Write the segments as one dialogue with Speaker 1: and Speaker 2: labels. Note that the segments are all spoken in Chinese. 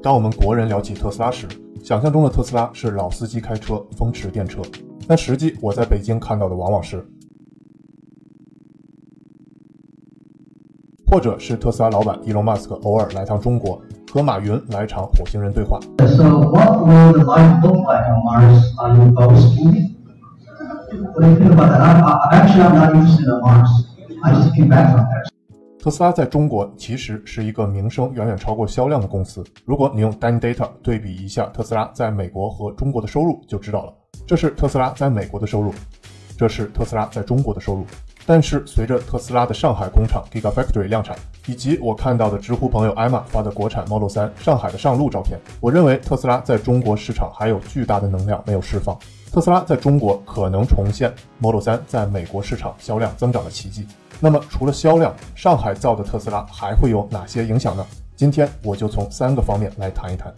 Speaker 1: 当我们国人聊起特斯拉时，想象中的特斯拉是老司机开车、风驰电掣，但实际我在北京看到的往往是，或者是特斯拉老板伊隆马斯克偶尔来趟中国，和马云来一场火星人对话。
Speaker 2: So what will the life look like on Mars? Are you both moving? What do you think about that? I, I, actually, I'm not interested in Mars. I just came back from there.
Speaker 1: 特斯拉在中国其实是一个名声远远超过销量的公司。如果你用 Danny Data 对比一下特斯拉在美国和中国的收入，就知道了。这是特斯拉在美国的收入，这是特斯拉在中国的收入。但是随着特斯拉的上海工厂 Gigafactory 量产，以及我看到的知乎朋友艾玛发的国产 Model 3上海的上路照片，我认为特斯拉在中国市场还有巨大的能量没有释放。特斯拉在中国可能重现 Model 3在美国市场销量增长的奇迹。那么除了销量，上海造的特斯拉还会有哪些影响呢？今天我就从三个方面来谈一谈。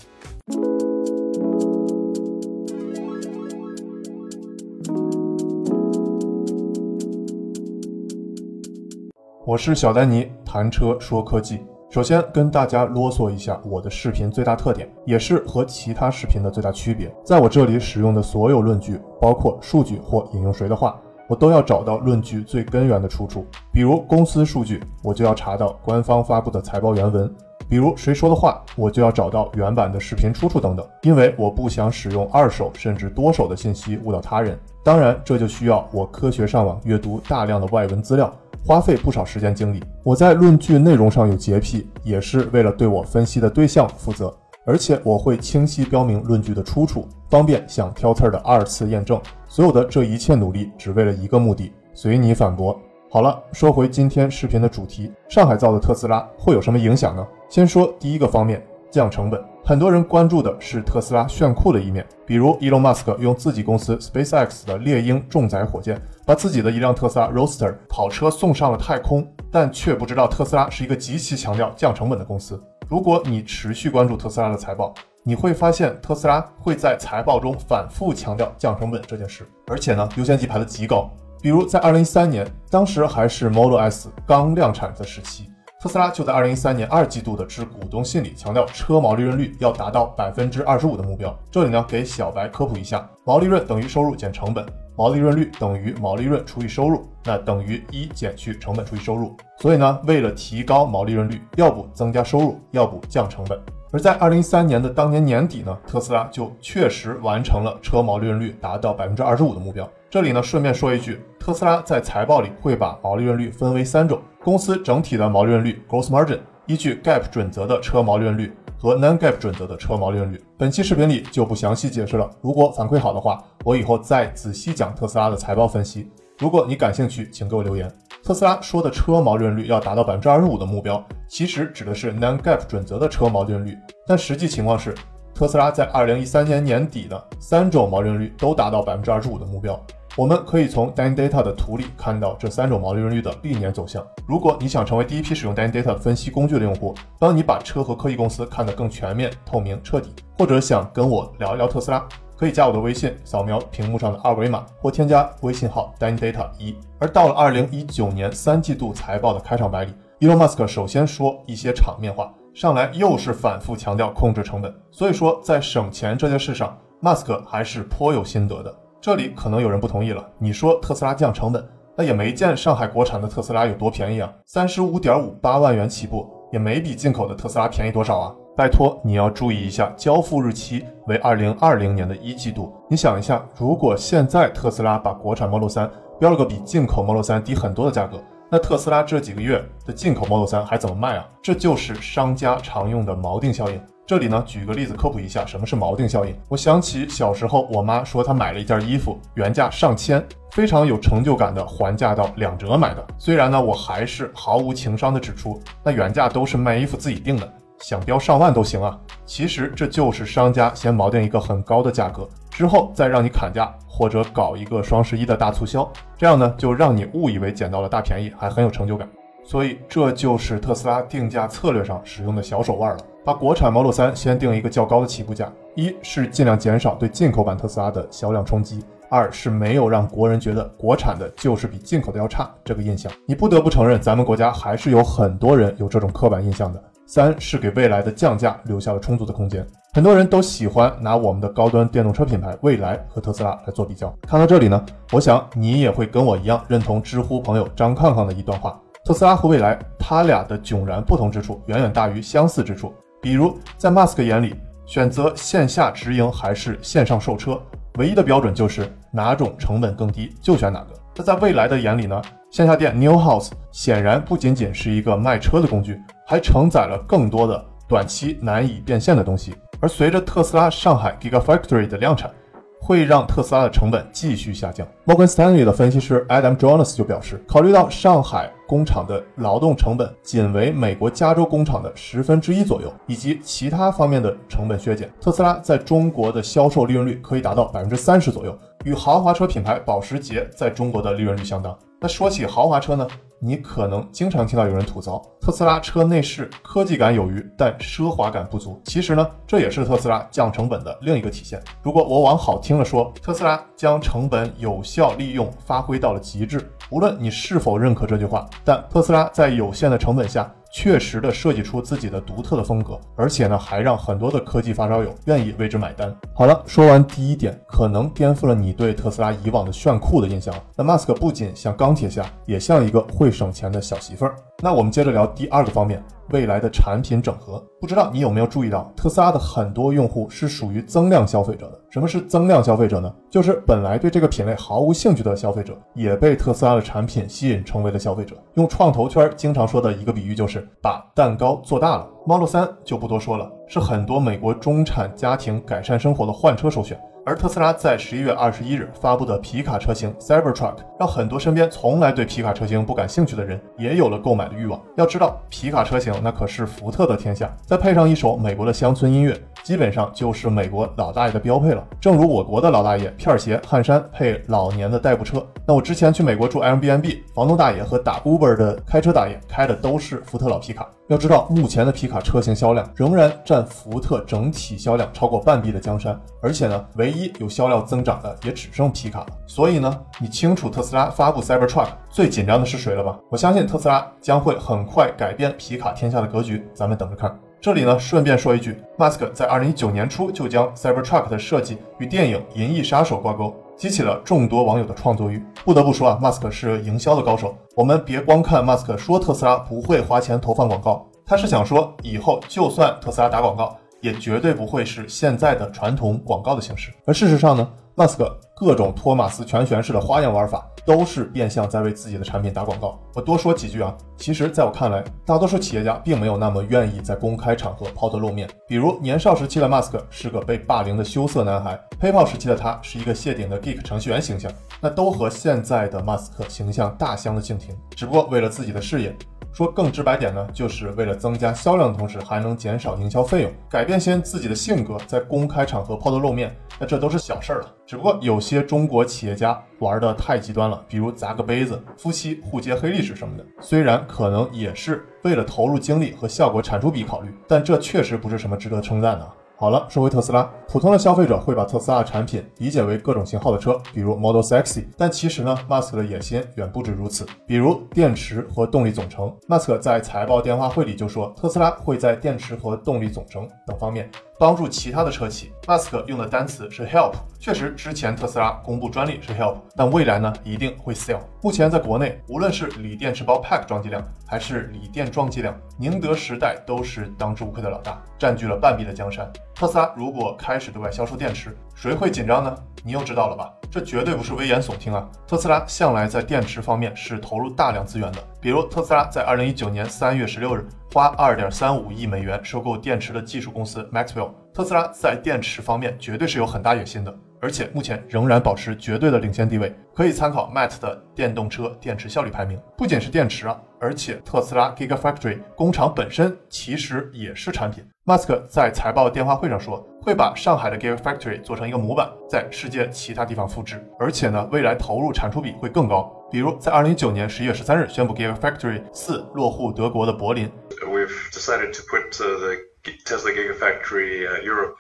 Speaker 1: 我是小丹尼，谈车说科技。首先跟大家啰嗦一下我的视频最大特点，也是和其他视频的最大区别。在我这里使用的所有论据，包括数据或引用谁的话，我都要找到论据最根源的出处。比如公司数据，我就要查到官方发布的财报原文；比如谁说的话，我就要找到原版的视频出处等等。因为我不想使用二手甚至多手的信息误导他人。当然，这就需要我科学上网阅读大量的外文资料。花费不少时间精力。我在论据内容上有洁癖，也是为了对我分析的对象负责。而且我会清晰标明论据的出处，方便想挑刺儿的二次验证。所有的这一切努力，只为了一个目的：随你反驳。好了，说回今天视频的主题，上海造的特斯拉会有什么影响呢？先说第一个方面，降成本。很多人关注的是特斯拉炫酷的一面，比如伊隆马斯克用自己公司 SpaceX 的猎鹰重载火箭，把自己的一辆特斯拉 Roadster 跑车送上了太空，但却不知道特斯拉是一个极其强调降成本的公司。如果你持续关注特斯拉的财报，你会发现特斯拉会在财报中反复强调降成本这件事，而且呢，优先级排的极高。比如在二零一三年，当时还是 Model S 刚量产的时期。特斯拉就在二零一三年二季度的致股东信里强调，车毛利润率要达到百分之二十五的目标。这里呢，给小白科普一下，毛利润等于收入减成本，毛利润率等于毛利润除以收入，那等于一减去成本除以收入。所以呢，为了提高毛利润率，要不增加收入，要不降成本。而在二零一三年的当年年底呢，特斯拉就确实完成了车毛利润率达到百分之二十五的目标。这里呢，顺便说一句，特斯拉在财报里会把毛利润率分为三种：公司整体的毛利润率 （gross margin），依据 GAAP 准则的车毛利润率和 non-GAAP 准则的车毛利润率。本期视频里就不详细解释了。如果反馈好的话，我以后再仔细讲特斯拉的财报分析。如果你感兴趣，请给我留言。特斯拉说的车毛利润率要达到百分之二十五的目标，其实指的是 non-GAAP 准则的车毛利润率，但实际情况是，特斯拉在二零一三年年底的三种毛利率都达到百分之二十五的目标。我们可以从 Dandata 的图里看到这三种毛利润率的历年走向。如果你想成为第一批使用 Dandata 分析工具的用户，帮你把车和科技公司看得更全面、透明、彻底，或者想跟我聊一聊特斯拉，可以加我的微信，扫描屏幕上的二维码，或添加微信号 Dandata 一。而到了二零一九年三季度财报的开场白里，Elon Musk 首先说一些场面话，上来又是反复强调控制成本。所以说，在省钱这件事上，Musk 还是颇有心得的。这里可能有人不同意了，你说特斯拉降成本，那也没见上海国产的特斯拉有多便宜啊，三十五点五八万元起步，也没比进口的特斯拉便宜多少啊。拜托，你要注意一下，交付日期为二零二零年的一季度。你想一下，如果现在特斯拉把国产 Model 3标了个比进口 Model 3低很多的价格，那特斯拉这几个月的进口 Model 3还怎么卖啊？这就是商家常用的锚定效应。这里呢，举个例子科普一下什么是锚定效应。我想起小时候，我妈说她买了一件衣服，原价上千，非常有成就感的还价到两折买的。虽然呢，我还是毫无情商的指出，那原价都是卖衣服自己定的，想标上万都行啊。其实这就是商家先锚定一个很高的价格，之后再让你砍价，或者搞一个双十一的大促销，这样呢，就让你误以为捡到了大便宜，还很有成就感。所以这就是特斯拉定价策略上使用的小手腕了。把国产 Model 3先定一个较高的起步价，一是尽量减少对进口版特斯拉的销量冲击，二是没有让国人觉得国产的就是比进口的要差这个印象。你不得不承认，咱们国家还是有很多人有这种刻板印象的。三是给未来的降价留下了充足的空间。很多人都喜欢拿我们的高端电动车品牌蔚来和特斯拉来做比较。看到这里呢，我想你也会跟我一样认同知乎朋友张康康的一段话：特斯拉和蔚来，它俩的迥然不同之处远远大于相似之处。比如在 Musk 眼里，选择线下直营还是线上售车，唯一的标准就是哪种成本更低就选哪个。那在未来的眼里呢，线下店 New House 显然不仅仅是一个卖车的工具，还承载了更多的短期难以变现的东西。而随着特斯拉上海 Gigafactory 的量产，会让特斯拉的成本继续下降。摩根斯坦利的分析师 Adam Jonas 就表示，考虑到上海工厂的劳动成本仅为美国加州工厂的十分之一左右，以及其他方面的成本削减，特斯拉在中国的销售利润率可以达到百分之三十左右，与豪华车品牌保时捷在中国的利润率相当。那说起豪华车呢？你可能经常听到有人吐槽，特斯拉车内饰科技感有余，但奢华感不足。其实呢，这也是特斯拉降成本的另一个体现。如果我往好听了说，特斯拉将成本有效利用发挥到了极致。无论你是否认可这句话，但特斯拉在有限的成本下。确实的设计出自己的独特的风格，而且呢，还让很多的科技发烧友愿意为之买单。好了，说完第一点，可能颠覆了你对特斯拉以往的炫酷的印象。那马斯克不仅像钢铁侠，也像一个会省钱的小媳妇儿。那我们接着聊第二个方面。未来的产品整合，不知道你有没有注意到，特斯拉的很多用户是属于增量消费者的。什么是增量消费者呢？就是本来对这个品类毫无兴趣的消费者，也被特斯拉的产品吸引，成为了消费者。用创投圈经常说的一个比喻，就是把蛋糕做大了。Model 3就不多说了，是很多美国中产家庭改善生活的换车首选。而特斯拉在十一月二十一日发布的皮卡车型 Cybertruck，让很多身边从来对皮卡车型不感兴趣的人也有了购买的欲望。要知道，皮卡车型那可是福特的天下，再配上一首美国的乡村音乐，基本上就是美国老大爷的标配了。正如我国的老大爷片儿鞋、汗衫配老年的代步车，那我之前去美国住 Airbnb，房东大爷和打 Uber 的开车大爷开的都是福特老皮卡。要知道，目前的皮卡车型销量仍然占福特整体销量超过半壁的江山，而且呢，唯一有销量增长的也只剩皮卡了。所以呢，你清楚特斯拉发布 Cybertruck 最紧张的是谁了吧？我相信特斯拉将会很快改变皮卡天下的格局，咱们等着看。这里呢，顺便说一句，Mask 在2019年初就将 Cybertruck 的设计与电影《银翼杀手》挂钩。激起了众多网友的创作欲。不得不说啊，Mask 是营销的高手。我们别光看 Mask 说特斯拉不会花钱投放广告，他是想说以后就算特斯拉打广告，也绝对不会是现在的传统广告的形式。而事实上呢？马斯克各种托马斯全旋式的花样玩法，都是变相在为自己的产品打广告。我多说几句啊，其实在我看来，大多数企业家并没有那么愿意在公开场合抛头露面。比如年少时期的马斯克是个被霸凌的羞涩男孩，PayPal 时期的他是一个谢顶的 geek 程序员形象，那都和现在的马斯克形象大相径庭。只不过为了自己的事业。说更直白点呢，就是为了增加销量的同时，还能减少营销费用，改变些自己的性格，在公开场合抛头露面，那这都是小事儿了。只不过有些中国企业家玩的太极端了，比如砸个杯子、夫妻互揭黑历史什么的，虽然可能也是为了投入精力和效果产出比考虑，但这确实不是什么值得称赞的。好了，说回特斯拉，普通的消费者会把特斯拉产品理解为各种型号的车，比如 Model X。但其实呢，Musk 的野心远不止如此。比如电池和动力总成，Musk 在财报电话会里就说，特斯拉会在电池和动力总成等方面。帮助其他的车企，Musk 用的单词是 help，确实之前特斯拉公布专利是 help，但未来呢一定会 sell。目前在国内，无论是锂电池包 pack 装机量，还是锂电装机量，宁德时代都是当之无愧的老大，占据了半壁的江山。特斯拉如果开始对外销售电池，谁会紧张呢？你又知道了吧？这绝对不是危言耸听啊！特斯拉向来在电池方面是投入大量资源的，比如特斯拉在二零一九年三月十六日花二点三五亿美元收购电池的技术公司 Maxwell。特斯拉在电池方面绝对是有很大野心的，而且目前仍然保持绝对的领先地位。可以参考 Matt 的电动车电池效率排名。不仅是电池啊，而且特斯拉 Gigafactory 工厂本身其实也是产品。Musk 在财报电话会上说，会把上海的 Gear Factory 做成一个模板，在世界其他地方复制。而且呢，未来投入产出比会更高。比如在二零一九年十一月十三日宣布 Gear Factory 四落户德国的柏林。
Speaker 3: We've decided to put the Tesla Gigafactory Europe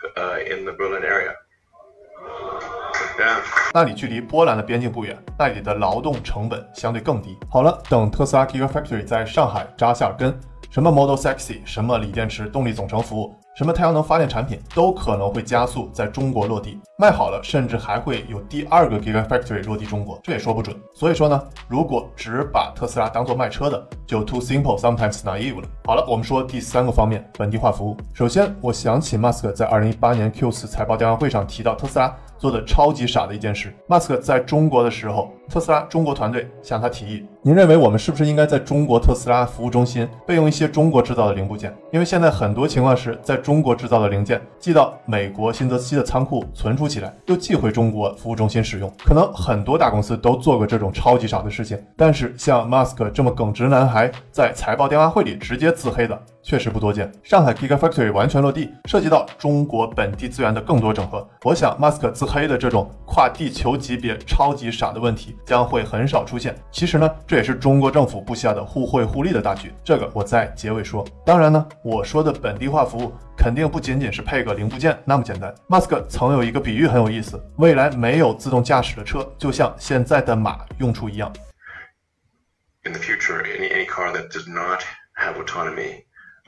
Speaker 3: in the Berlin area.
Speaker 1: 那里距离波兰的边境不远，那里的劳动成本相对更低。好了，等特斯拉 Gigafactory 在上海扎下根。什么 Model Sexy，什么锂电池动力总成服务。什么太阳能发电产品都可能会加速在中国落地，卖好了，甚至还会有第二个 Gigafactory 落地中国，这也说不准。所以说呢，如果只把特斯拉当做卖车的，就 too simple sometimes naive 了。好了，我们说第三个方面，本地化服务。首先，我想起 Musk 在2018年 Q4 财报电话会上提到特斯拉。做的超级傻的一件事。Musk 在中国的时候，特斯拉中国团队向他提议：“您认为我们是不是应该在中国特斯拉服务中心备用一些中国制造的零部件？因为现在很多情况是在中国制造的零件寄到美国新泽西的仓库存储起来，又寄回中国服务中心使用。可能很多大公司都做过这种超级傻的事情，但是像马斯克这么耿直男孩在财报电话会里直接自黑的。”确实不多见。上海 Gigafactory 完全落地，涉及到中国本地资源的更多整合。我想，Musk 自黑的这种跨地球级别超级傻的问题将会很少出现。其实呢，这也是中国政府布下的互惠互利的大局。这个我在结尾说。当然呢，我说的本地化服务肯定不仅仅是配个零部件那么简单。Musk 曾有一个比喻很有意思：未来没有自动驾驶的车，就像现在的马用处一样。
Speaker 3: In the future, any any car that does not have autonomy.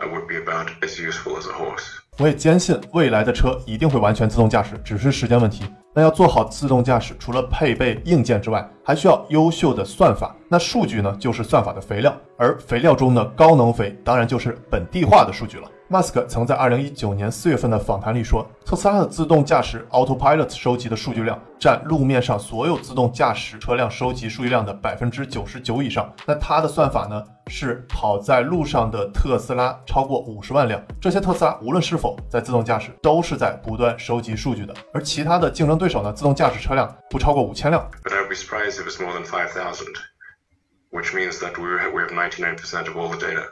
Speaker 3: would be about as useful as a horse。
Speaker 1: 我也坚信未来的车一定会完全自动驾驶，只是时间问题。那要做好自动驾驶，除了配备硬件之外，还需要优秀的算法。那数据呢，就是算法的肥料，而肥料中的高能肥，当然就是本地化的数据了。马斯克曾在二零一九年四月份的访谈里说，特斯拉的自动驾驶 Autopilot 收集的数据量占路面上所有自动驾驶车辆收集数据量的百分之九十九以上。那它的算法呢，是跑在路上的特斯拉超过五十万辆，这些特斯拉无论是否在自动驾驶，都是在不断收集数据的。而其他的竞争对手呢，自动驾驶车辆不超过五千辆。
Speaker 3: But I'd be surprised if it's more than five thousand, which means that we we have ninety nine percent of all the data.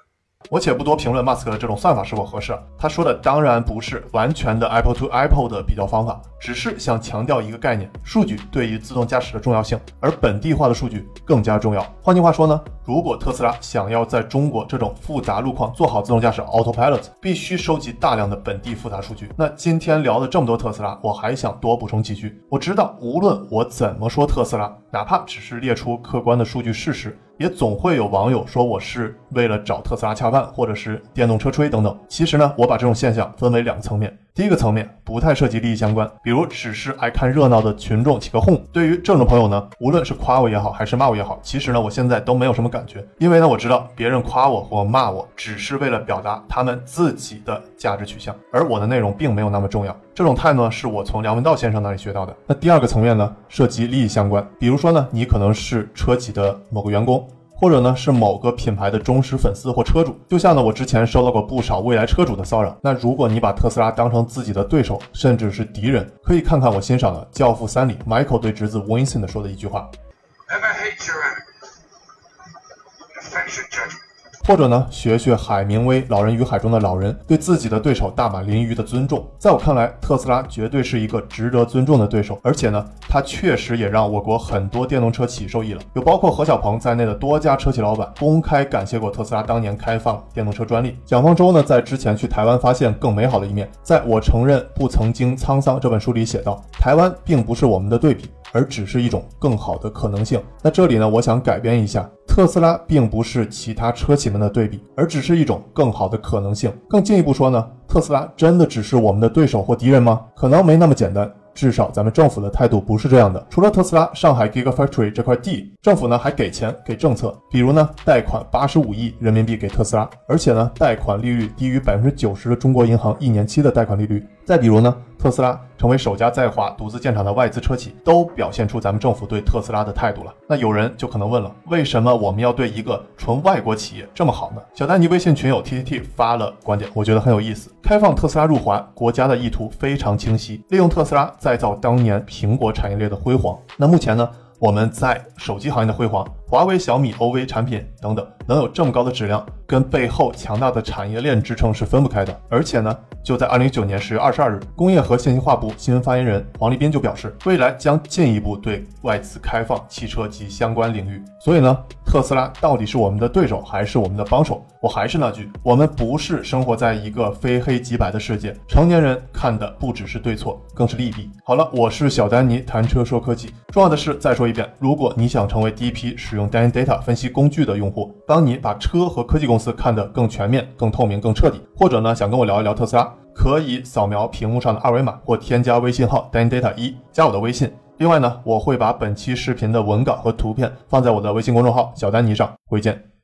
Speaker 1: 我且不多评论马斯克的这种算法是否合适，他说的当然不是完全的 Apple to Apple 的比较方法，只是想强调一个概念：数据对于自动驾驶的重要性，而本地化的数据更加重要。换句话说呢，如果特斯拉想要在中国这种复杂路况做好自动驾驶 Autopilot，必须收集大量的本地复杂数据。那今天聊了这么多特斯拉，我还想多补充几句。我知道，无论我怎么说特斯拉，哪怕只是列出客观的数据事实。也总会有网友说我是为了找特斯拉恰饭，或者是电动车吹等等。其实呢，我把这种现象分为两个层面。第一个层面不太涉及利益相关，比如只是爱看热闹的群众起个哄。对于这种朋友呢，无论是夸我也好，还是骂我也好，其实呢，我现在都没有什么感觉，因为呢，我知道别人夸我或骂我，只是为了表达他们自己的价值取向，而我的内容并没有那么重要。这种态度呢，是我从梁文道先生那里学到的。那第二个层面呢，涉及利益相关，比如说呢，你可能是车企的某个员工。或者呢是某个品牌的忠实粉丝或车主，就像呢我之前收到过不少未来车主的骚扰。那如果你把特斯拉当成自己的对手，甚至是敌人，可以看看我欣赏的《教父三》里 Michael 对侄子 Winston 说的一句话。或者呢，学学海明威《老人与海》中的老人，对自己的对手大马林鱼的尊重。在我看来，特斯拉绝对是一个值得尊重的对手，而且呢，它确实也让我国很多电动车企受益了。有包括何小鹏在内的多家车企老板公开感谢过特斯拉当年开放电动车专利。蒋方舟呢，在之前去台湾发现更美好的一面，在我承认不曾经沧桑这本书里写道：台湾并不是我们的对比。而只是一种更好的可能性。那这里呢，我想改编一下，特斯拉并不是其他车企们的对比，而只是一种更好的可能性。更进一步说呢，特斯拉真的只是我们的对手或敌人吗？可能没那么简单。至少咱们政府的态度不是这样的。除了特斯拉上海 Gigafactory 这块地，政府呢还给钱给政策，比如呢贷款八十五亿人民币给特斯拉，而且呢贷款利率低于百分之九十的中国银行一年期的贷款利率。再比如呢，特斯拉成为首家在华独自建厂的外资车企，都表现出咱们政府对特斯拉的态度了。那有人就可能问了，为什么我们要对一个纯外国企业这么好呢？小丹尼微信群友 T T T 发了观点，我觉得很有意思。开放特斯拉入华，国家的意图非常清晰，利用特斯拉再造当年苹果产业链的辉煌。那目前呢，我们在手机行业的辉煌，华为、小米、OV 产品等等，能有这么高的质量，跟背后强大的产业链支撑是分不开的。而且呢。就在二零一九年十月二十二日，工业和信息化部新闻发言人黄立斌就表示，未来将进一步对外资开放汽车及相关领域。所以呢，特斯拉到底是我们的对手还是我们的帮手？我还是那句，我们不是生活在一个非黑即白的世界，成年人看的不只是对错，更是利弊。好了，我是小丹尼，谈车说科技。重要的是，再说一遍，如果你想成为第一批使用。用 Dan Data 分析工具的用户，帮你把车和科技公司看得更全面、更透明、更彻底。或者呢，想跟我聊一聊特斯拉，可以扫描屏幕上的二维码或添加微信号 Dan Data 一，加我的微信。另外呢，我会把本期视频的文稿和图片放在我的微信公众号小丹尼上，回见。